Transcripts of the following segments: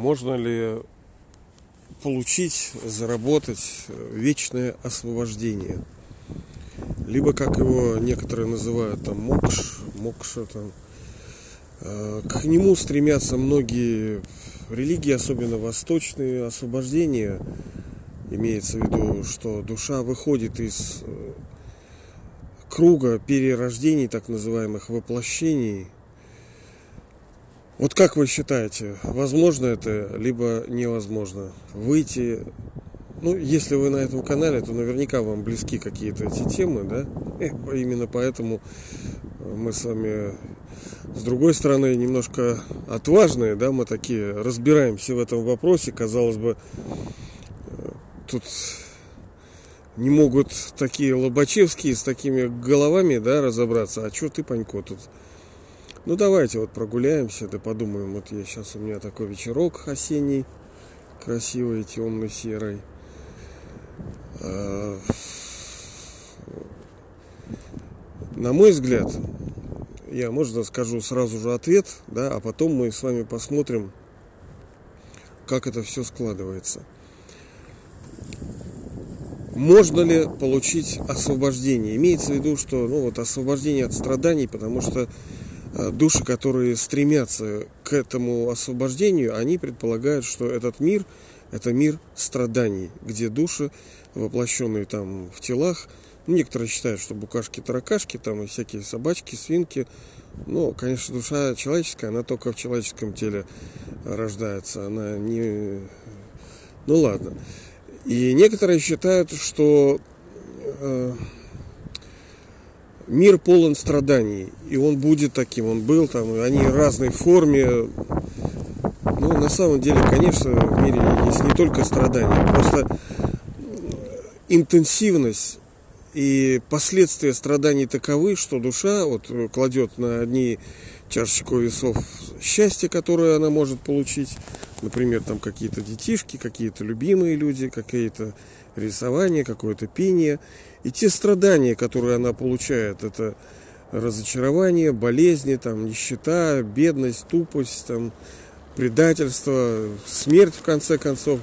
Можно ли получить, заработать вечное освобождение? Либо, как его некоторые называют, там, мокш, мокша, там, э, к нему стремятся многие религии, особенно восточные, освобождения. Имеется в виду, что душа выходит из э, круга перерождений, так называемых воплощений. Вот как вы считаете, возможно это, либо невозможно? Выйти, ну, если вы на этом канале, то наверняка вам близки какие-то эти темы, да? И именно поэтому мы с вами, с другой стороны, немножко отважные, да, мы такие, разбираемся в этом вопросе, казалось бы, тут не могут такие Лобачевские с такими головами, да, разобраться. А что ты, Панько, тут? Ну, давайте вот прогуляемся, да подумаем. Вот я сейчас, у меня такой вечерок осенний, красивый, темный, серый. А, на мой взгляд, я, можно скажу сразу же ответ, да, а потом мы с вами посмотрим, как это все складывается. Можно ли получить освобождение? Имеется в виду, что ну, вот освобождение от страданий, потому что души, которые стремятся к этому освобождению, они предполагают, что этот мир – это мир страданий, где души, воплощенные там в телах, ну, некоторые считают, что букашки-таракашки, там и всякие собачки, свинки, ну, конечно, душа человеческая, она только в человеческом теле рождается, она не... Ну, ладно. И некоторые считают, что э, мир полон страданий, и он будет таким, он был там, и они в разной форме. Ну, на самом деле, конечно, в мире есть не только страдания, просто интенсивность и последствия страданий таковы, что душа вот кладет на одни чашечку весов счастья, которое она может получить. Например, там какие-то детишки, какие-то любимые люди, какие-то рисования, какое-то пение. И те страдания, которые она получает, это разочарование, болезни, там, нищета, бедность, тупость, там, предательство, смерть, в конце концов.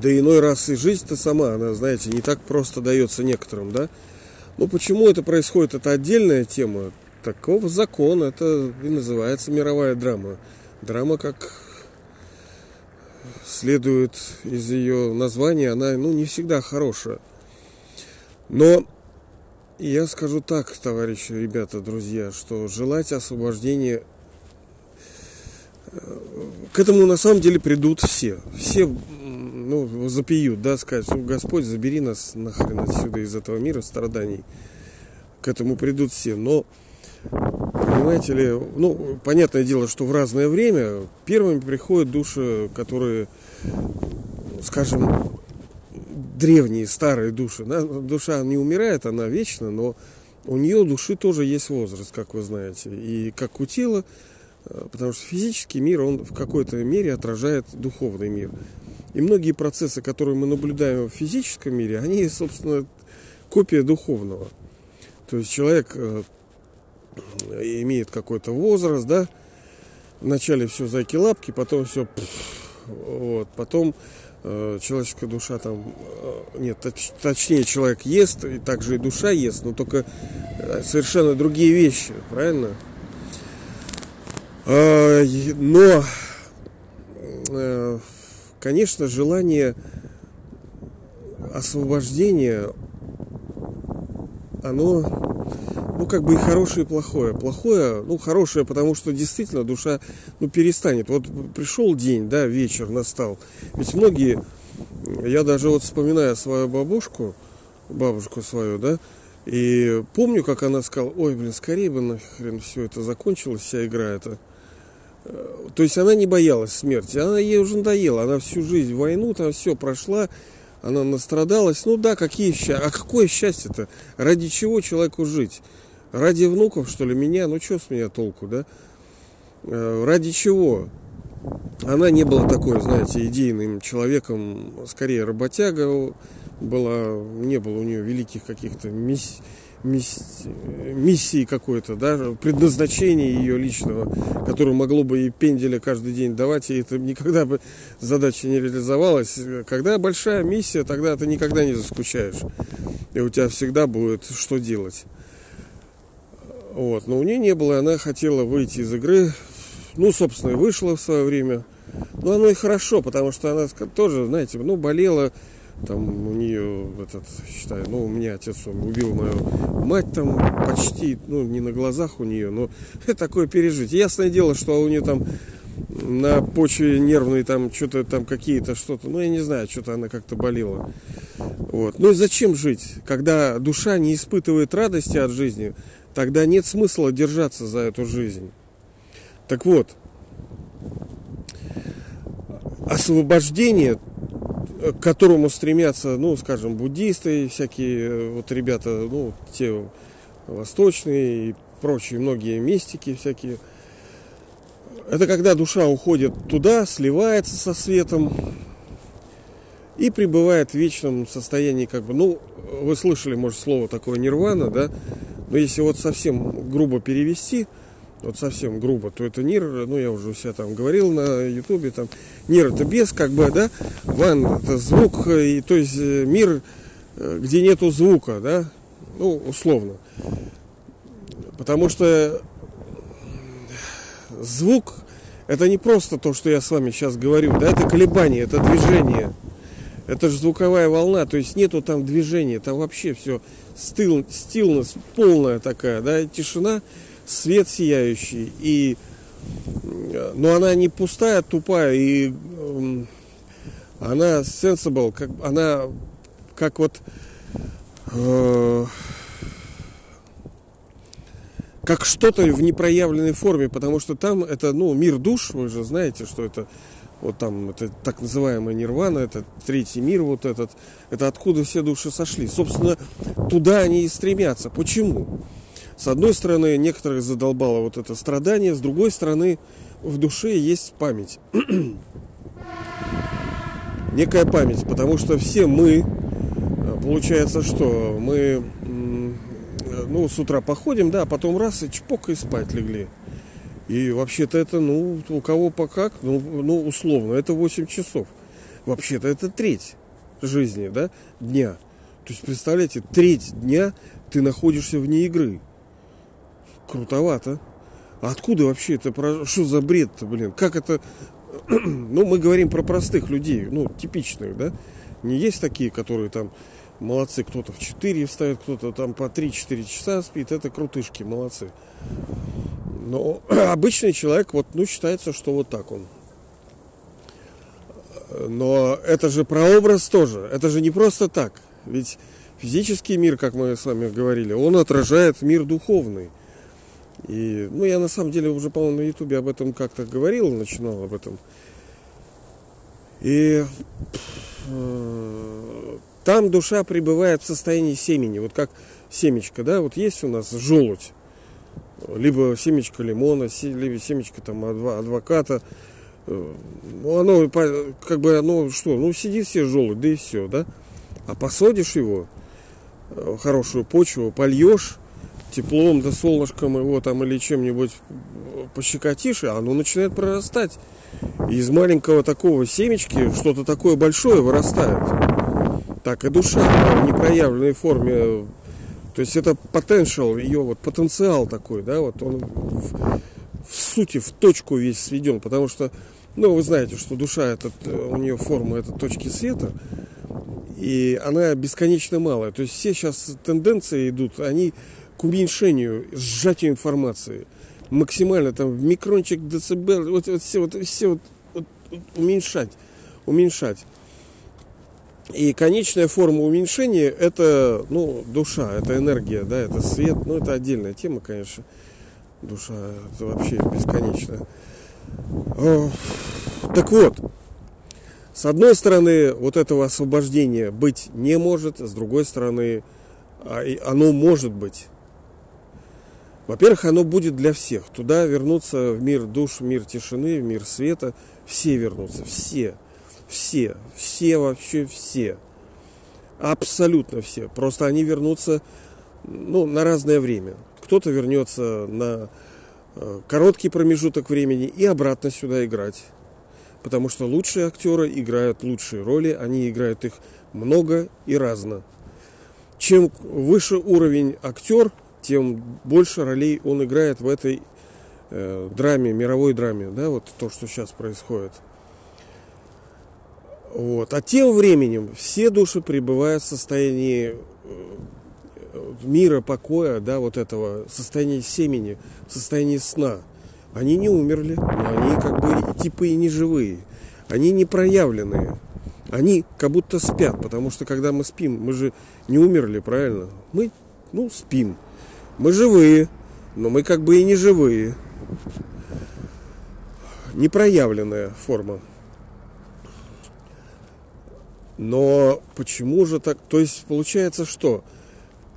Да иной раз и жизнь-то сама, она, знаете, не так просто дается некоторым, да? Ну, почему это происходит, это отдельная тема. Такого закон, это и называется мировая драма. Драма, как следует из ее названия, она ну, не всегда хорошая. Но я скажу так, товарищи, ребята, друзья, что желать освобождения э, к этому на самом деле придут все. Все ну, запьют, да, сказать, что Господь, забери нас нахрен отсюда из этого мира страданий. К этому придут все. Но, понимаете ли, ну, понятное дело, что в разное время первыми приходят души, которые, скажем, древние, старые души. Душа не умирает, она вечна, но у нее души тоже есть возраст, как вы знаете. И как у тела, э, потому что физический мир, он в какой-то мере отражает духовный мир. И многие процессы, которые мы наблюдаем в физическом мире, они, собственно, копия духовного. То есть человек э, имеет какой-то возраст, да, вначале все зайки-лапки, потом все, вот, потом э, человеческая душа там, э, нет, точ, точнее человек ест, и также и душа ест, но только э, совершенно другие вещи, правильно? Э, но конечно, желание освобождения, оно, ну, как бы и хорошее, и плохое. Плохое, ну, хорошее, потому что действительно душа, ну, перестанет. Вот пришел день, да, вечер настал. Ведь многие, я даже вот вспоминаю свою бабушку, бабушку свою, да, и помню, как она сказала, ой, блин, скорее бы нахрен все это закончилось, вся игра эта. То есть она не боялась смерти, она ей уже надоела, она всю жизнь войну там все прошла, она настрадалась. Ну да, какие счастья, а какое счастье-то? Ради чего человеку жить? Ради внуков, что ли, меня? Ну что с меня толку, да? Э, ради чего? Она не была такой, знаете, идейным человеком, скорее работяга была, не было у нее великих каких-то миссии какой-то, да, предназначения ее личного, которое могло бы и пенделя каждый день давать, и это никогда бы задача не реализовалась. Когда большая миссия, тогда ты никогда не заскучаешь. И у тебя всегда будет что делать. Вот. Но у нее не было, она хотела выйти из игры. Ну, собственно, и вышла в свое время. Но оно и хорошо, потому что она тоже, знаете, ну, болела, там у нее этот, считаю, ну, у меня отец он убил мою мать там почти, ну, не на глазах у нее, но такое пережить. Ясное дело, что у нее там на почве нервной там что-то там какие-то что-то, ну, я не знаю, что-то она как-то болела. Вот. Ну и зачем жить, когда душа не испытывает радости от жизни, тогда нет смысла держаться за эту жизнь. Так вот, освобождение к которому стремятся, ну, скажем, буддисты, всякие э, вот ребята, ну, те восточные и прочие, многие мистики всякие. Это когда душа уходит туда, сливается со светом и пребывает в вечном состоянии, как бы, ну, вы слышали, может, слово такое нирвана, да, но если вот совсем грубо перевести – вот совсем грубо, то это НИР, ну я уже у там говорил на ютубе, там НИР это без, как бы, да, ван это звук, и то есть э, мир, э, где нету звука, да, ну, условно. Потому что звук это не просто то, что я с вами сейчас говорю, да, это колебание, это движение. Это же звуковая волна, то есть нету там движения, там вообще все стил, стилность полная такая, да, тишина свет сияющий, и, но она не пустая, тупая, и она sensible, как, она как вот э, как что-то в непроявленной форме, потому что там это, ну, мир душ, вы же знаете, что это вот там это так называемая нирвана, это третий мир вот этот, это откуда все души сошли. Собственно, туда они и стремятся. Почему? С одной стороны, некоторых задолбало вот это страдание, с другой стороны, в душе есть память. Некая память, потому что все мы, э, получается, что мы ну, с утра походим, да, а потом раз и чпок и спать легли. И вообще-то это, ну, у кого по как, ну, ну, условно, это 8 часов. Вообще-то это треть жизни, да, дня. То есть, представляете, треть дня ты находишься вне игры. Крутовато. А откуда вообще это? Что за бред-то, блин? Как это... ну, мы говорим про простых людей, ну, типичных, да? Не есть такие, которые там молодцы, кто-то в 4 встает, кто-то там по 3-4 часа спит. Это крутышки, молодцы. Но обычный человек, вот, ну, считается, что вот так он. Но это же прообраз тоже. Это же не просто так. Ведь физический мир, как мы с вами говорили, он отражает мир духовный. И, ну, я на самом деле уже, по-моему, на Ютубе об этом как-то говорил, начинал об этом. И э, там душа пребывает в состоянии семени. Вот как семечко, да, вот есть у нас желудь. Либо семечко лимона, либо семечко там адвоката. Ну, оно как бы, оно что, ну, сидит себе желудь, да и все, да. А посадишь его, э, хорошую почву, польешь, теплом, да солнышком его там или чем-нибудь пощекотишь, и оно начинает прорастать. Из маленького такого семечки что-то такое большое вырастает. Так и душа в непроявленной форме. То есть это потенциал, ее вот потенциал такой, да, вот он в, в сути, в точку весь сведен, потому что, ну, вы знаете, что душа, этот, у нее форма это точки света, и она бесконечно малая. То есть все сейчас тенденции идут, они к уменьшению, сжатию информации. Максимально там в микрончик децибел, вот, вот все, вот, все вот, вот, уменьшать, уменьшать. И конечная форма уменьшения это, ну, душа, это энергия, да, это свет, ну, это отдельная тема, конечно. Душа, это вообще бесконечно. Так вот, с одной стороны, вот этого освобождения быть не может, с другой стороны, а, оно может быть. Во-первых, оно будет для всех. Туда вернутся в мир душ, в мир тишины, в мир света. Все вернутся, все. Все, все вообще все. Абсолютно все. Просто они вернутся ну, на разное время. Кто-то вернется на э, короткий промежуток времени и обратно сюда играть. Потому что лучшие актеры играют лучшие роли, они играют их много и разно. Чем выше уровень актер, тем больше ролей он играет в этой э, драме, мировой драме, да, вот то, что сейчас происходит. Вот. А тем временем все души пребывают в состоянии э, мира, покоя, да, вот этого, состояния семени, состоянии сна. Они не умерли, но они как бы типа и не живые. Они не проявленные. Они как будто спят, потому что когда мы спим, мы же не умерли, правильно? Мы, ну, спим. Мы живые, но мы как бы и не живые. Непроявленная форма. Но почему же так? То есть получается, что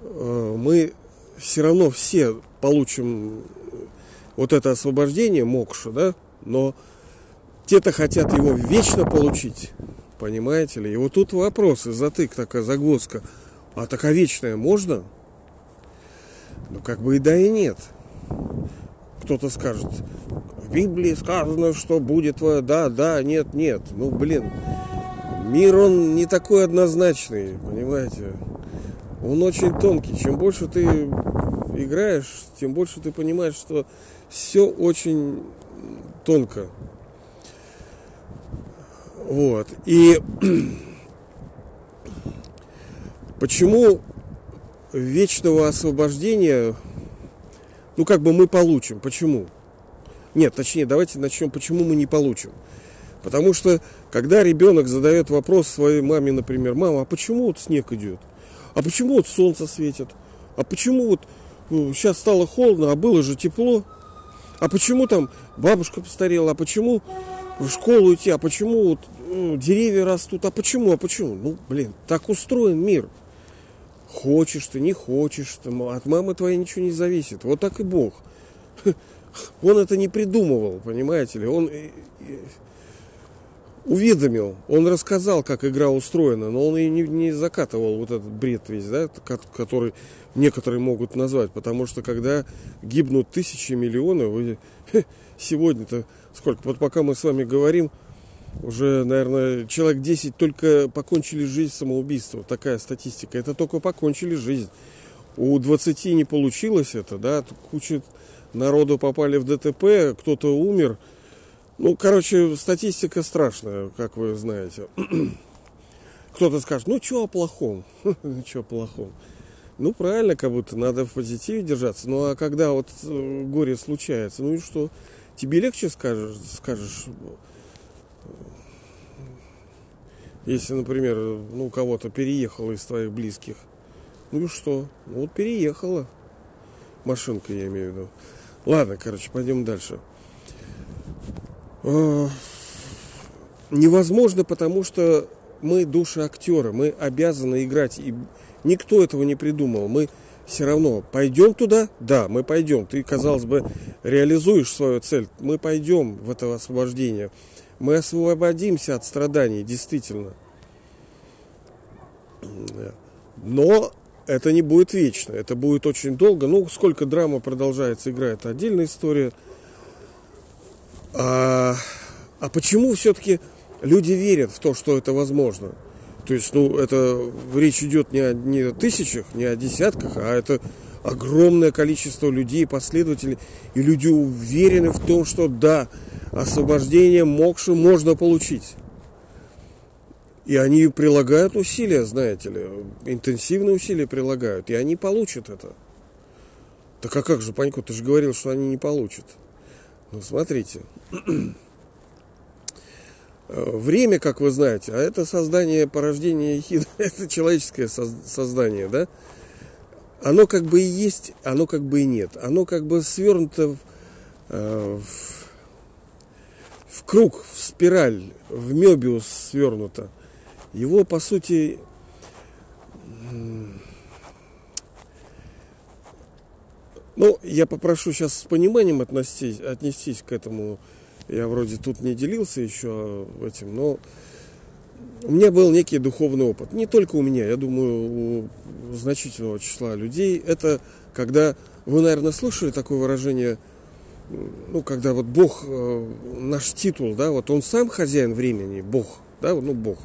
э, мы все равно все получим вот это освобождение мокша, да? Но те-то хотят его вечно получить, понимаете ли? И вот тут вопрос, и затык, такая загвоздка. А такая вечная можно? Ну, как бы и да, и нет. Кто-то скажет, в Библии сказано, что будет твое да, да, нет, нет. Ну, блин, мир, он не такой однозначный, понимаете? Он очень тонкий. Чем больше ты играешь, тем больше ты понимаешь, что все очень тонко. Вот. И почему вечного освобождения, ну, как бы мы получим? Почему? Нет, точнее, давайте начнем, почему мы не получим. Потому что, когда ребенок задает вопрос своей маме, например, мама, а почему вот снег идет? А почему вот солнце светит? А почему вот ну, сейчас стало холодно, а было же тепло? А почему там бабушка постарела? А почему в школу идти? А почему вот ну, деревья растут? А почему? А почему? Ну, блин, так устроен мир. Хочешь ты, не хочешь ты, от мамы твоей ничего не зависит. Вот так и Бог. Он это не придумывал, понимаете ли? Он уведомил, он рассказал, как игра устроена, но он и не, не закатывал вот этот бред весь, да, который некоторые могут назвать, потому что когда гибнут тысячи миллионов, сегодня-то сколько, вот пока мы с вами говорим, уже, наверное, человек 10 только покончили жизнь самоубийством, такая статистика, это только покончили жизнь. У 20 не получилось это, да, куча народу попали в ДТП, кто-то умер, ну, короче, статистика страшная, как вы знаете. Кто-то скажет, ну, что о плохом? Ну, что о плохом? Ну, правильно, как будто надо в позитиве держаться. Ну, а когда вот э, горе случается, ну и что? Тебе легче скажешь, скажешь если, например, ну, кого-то переехала из твоих близких. Ну и что? Ну, вот переехала. Машинка, я имею в виду. Ладно, короче, пойдем дальше. Э, невозможно, потому что мы души актера, мы обязаны играть, и никто этого не придумал. Мы все равно пойдем туда, да, мы пойдем. Ты, казалось бы, реализуешь свою цель. Мы пойдем в это освобождение. Мы освободимся от страданий, действительно. Но это не будет вечно, это будет очень долго. Ну, сколько драма продолжается, играет отдельная история. А, а почему все-таки люди верят в то, что это возможно? То есть, ну, это речь идет не о, не о тысячах, не о десятках, а это огромное количество людей, последователей. И люди уверены в том, что да, освобождение мокши можно получить. И они прилагают усилия, знаете ли, интенсивные усилия прилагают, и они получат это. Так а как же, Панько, ты же говорил, что они не получат. Ну, смотрите. Время, как вы знаете, а это создание, порождение ехидна, это человеческое создание, да? Оно как бы и есть, оно как бы и нет. Оно как бы свернуто в, э, в, в круг, в спираль, в мебиус свернуто. Его, по сути, Ну, я попрошу сейчас с пониманием отнестись, отнестись к этому. Я вроде тут не делился еще этим, но у меня был некий духовный опыт. Не только у меня, я думаю, у значительного числа людей. Это когда вы, наверное, слышали такое выражение, ну, когда вот Бог, э, наш титул, да, вот он сам хозяин времени, Бог, да, ну, Бог.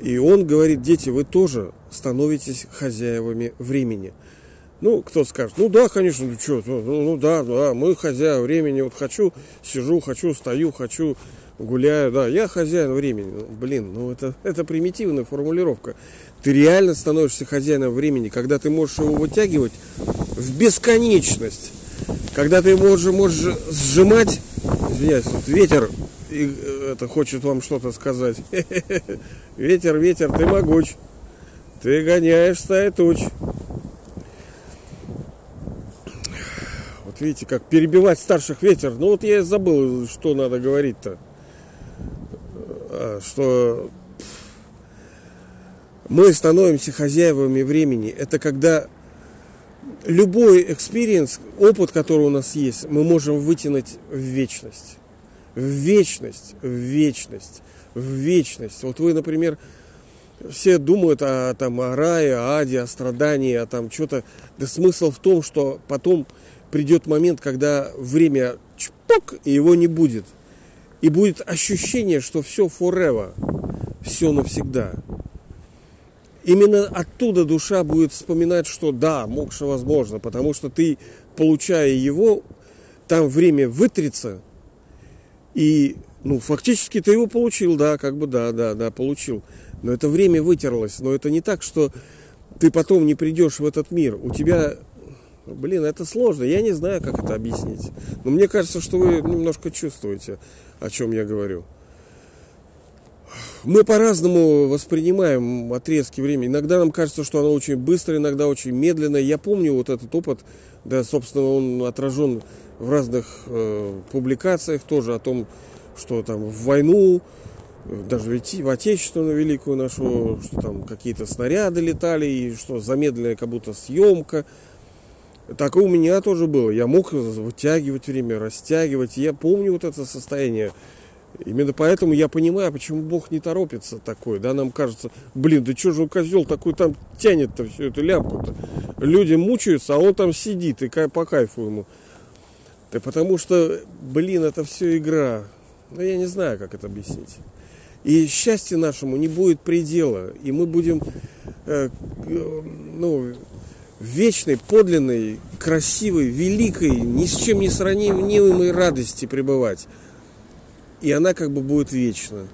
И он говорит, дети, вы тоже становитесь хозяевами времени. Ну, кто скажет, ну да, конечно, ну что, ну, ну да, да, мы хозяева времени, вот хочу, сижу, хочу, стою, хочу, гуляю, да, я хозяин времени. Ну, блин, ну это, это примитивная формулировка. Ты реально становишься хозяином времени, когда ты можешь его вытягивать в бесконечность. Когда ты можешь, можешь сжимать, извиняюсь, вот ветер и, э, это хочет вам что-то сказать. Ветер, ветер, ты могуч. Ты гоняешь стаи туч. Вот видите, как перебивать старших ветер. Ну вот я забыл, что надо говорить-то. А, что мы становимся хозяевами времени. Это когда любой experience, опыт, который у нас есть, мы можем вытянуть в вечность. В вечность, в вечность, в вечность. Вот вы, например, все думают о, там, о рае, о аде, о страдании, о там что-то. Да смысл в том, что потом придет момент, когда время чпок, и его не будет. И будет ощущение, что все forever, все навсегда. Именно оттуда душа будет вспоминать, что да, мокша возможно, потому что ты, получая его, там время вытрется, и, ну, фактически ты его получил, да, как бы, да, да, да, получил. Но это время вытерлось, но это не так, что ты потом не придешь в этот мир. У тебя Блин, это сложно. Я не знаю, как это объяснить. Но мне кажется, что вы немножко чувствуете, о чем я говорю. Мы по-разному воспринимаем отрезки времени. Иногда нам кажется, что оно очень быстро, иногда очень медленно. Я помню вот этот опыт, да, собственно, он отражен в разных э, публикациях тоже о том, что там в войну, даже в Отечественную Великую нашу, что там какие-то снаряды летали, и что замедленная как будто съемка – так и у меня тоже было. Я мог вытягивать время, растягивать. Я помню вот это состояние. Именно поэтому я понимаю, почему Бог не торопится такой. Да, нам кажется, блин, да что же он козел такой там тянет-то всю эту ляпку-то. Люди мучаются, а он там сидит и по кайфу ему. Да потому что, блин, это все игра. Ну, я не знаю, как это объяснить. И счастье нашему не будет предела. И мы будем, э, ну, вечной, подлинной, красивой, великой, ни с чем не сравнимой радости пребывать. И она как бы будет вечна.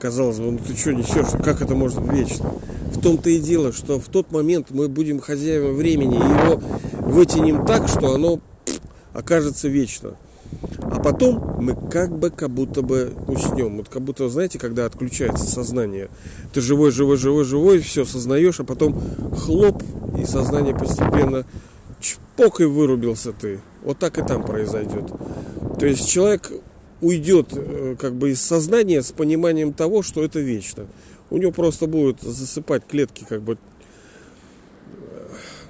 Казалось бы, ну ты что несешь, как это может быть вечно? В том-то и дело, что в тот момент мы будем хозяевами времени, и его вытянем так, что оно окажется вечно. А потом мы как бы, как будто бы уснем. Вот как будто, знаете, когда отключается сознание. Ты живой, живой, живой, живой, все сознаешь, а потом хлоп, и сознание постепенно чпок и вырубился ты. Вот так и там произойдет. То есть человек уйдет э, как бы из сознания с пониманием того, что это вечно. У него просто будут засыпать клетки как бы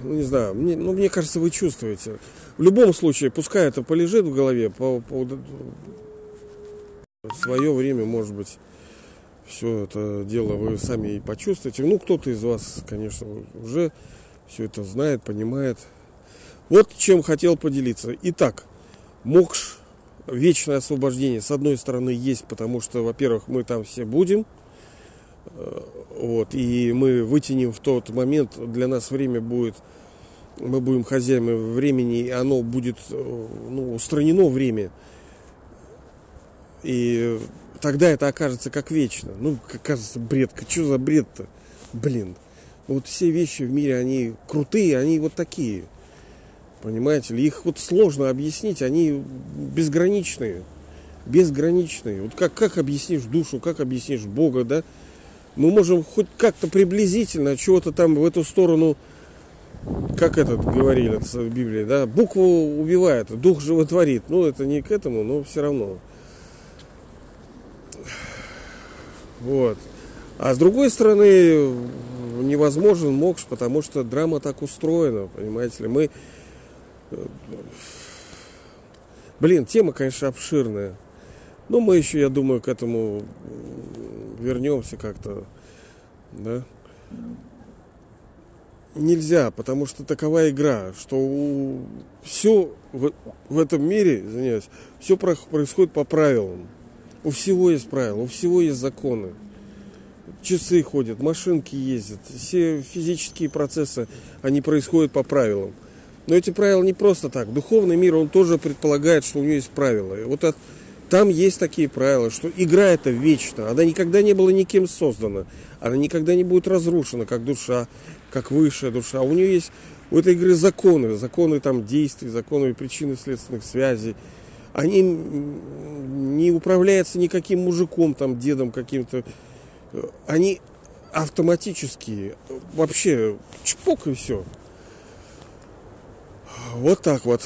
ну не знаю, мне, ну, мне кажется, вы чувствуете. В любом случае, пускай это полежит в голове, по, по, в свое время, может быть, все это дело вы сами и почувствуете. Ну, кто-то из вас, конечно, уже все это знает, понимает. Вот чем хотел поделиться. Итак, мокш, вечное освобождение, с одной стороны, есть, потому что, во-первых, мы там все будем. Э, вот, и мы вытянем в тот момент, для нас время будет, мы будем хозяевами времени, и оно будет э, ну, устранено время. И тогда это окажется как вечно. Ну, кажется, бред. Что за бред-то? Блин. Вот все вещи в мире, они крутые, они вот такие. Понимаете ли? Их вот сложно объяснить, они безграничные. Безграничные. Вот как, как объяснишь душу, как объяснишь Бога, да? Мы можем хоть как-то приблизительно чего-то там в эту сторону, как этот говорили в Библии, да, букву убивает, дух животворит. Ну, это не к этому, но все равно. Вот. А с другой стороны, невозможен мокш, потому что драма так устроена, понимаете ли. Мы... Блин, тема, конечно, обширная. Но мы еще, я думаю, к этому вернемся как-то. Да? Нельзя, потому что такова игра, что все в, в этом мире, извиняюсь, все происходит по правилам. У всего есть правила, у всего есть законы. Часы ходят, машинки ездят, все физические процессы, они происходят по правилам. Но эти правила не просто так. Духовный мир, он тоже предполагает, что у него есть правила. И вот от, там есть такие правила, что игра это вечна. Она никогда не была никем создана. Она никогда не будет разрушена, как душа, как высшая душа. У нее есть у этой игры законы, законы там действий, законы причины следственных связей. Они не управляются никаким мужиком, там, дедом каким-то. Они автоматические. Вообще, чпок и все. Вот так вот.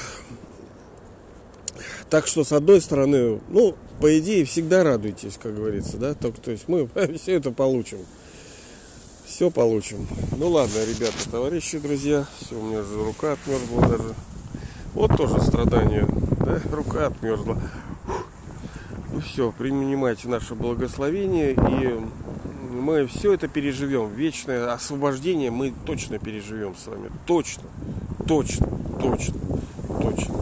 Так что, с одной стороны, ну, по идее, всегда радуйтесь, как говорится, да? Только, то есть мы все это получим. Все получим. Ну ладно, ребята, товарищи, друзья. Все, у меня же рука отмерзла даже. Вот тоже страдание. Да? Рука отмерзла. Ну все, принимайте наше благословение и мы все это переживем. Вечное освобождение мы точно переживем с вами. Точно, точно, точно, точно.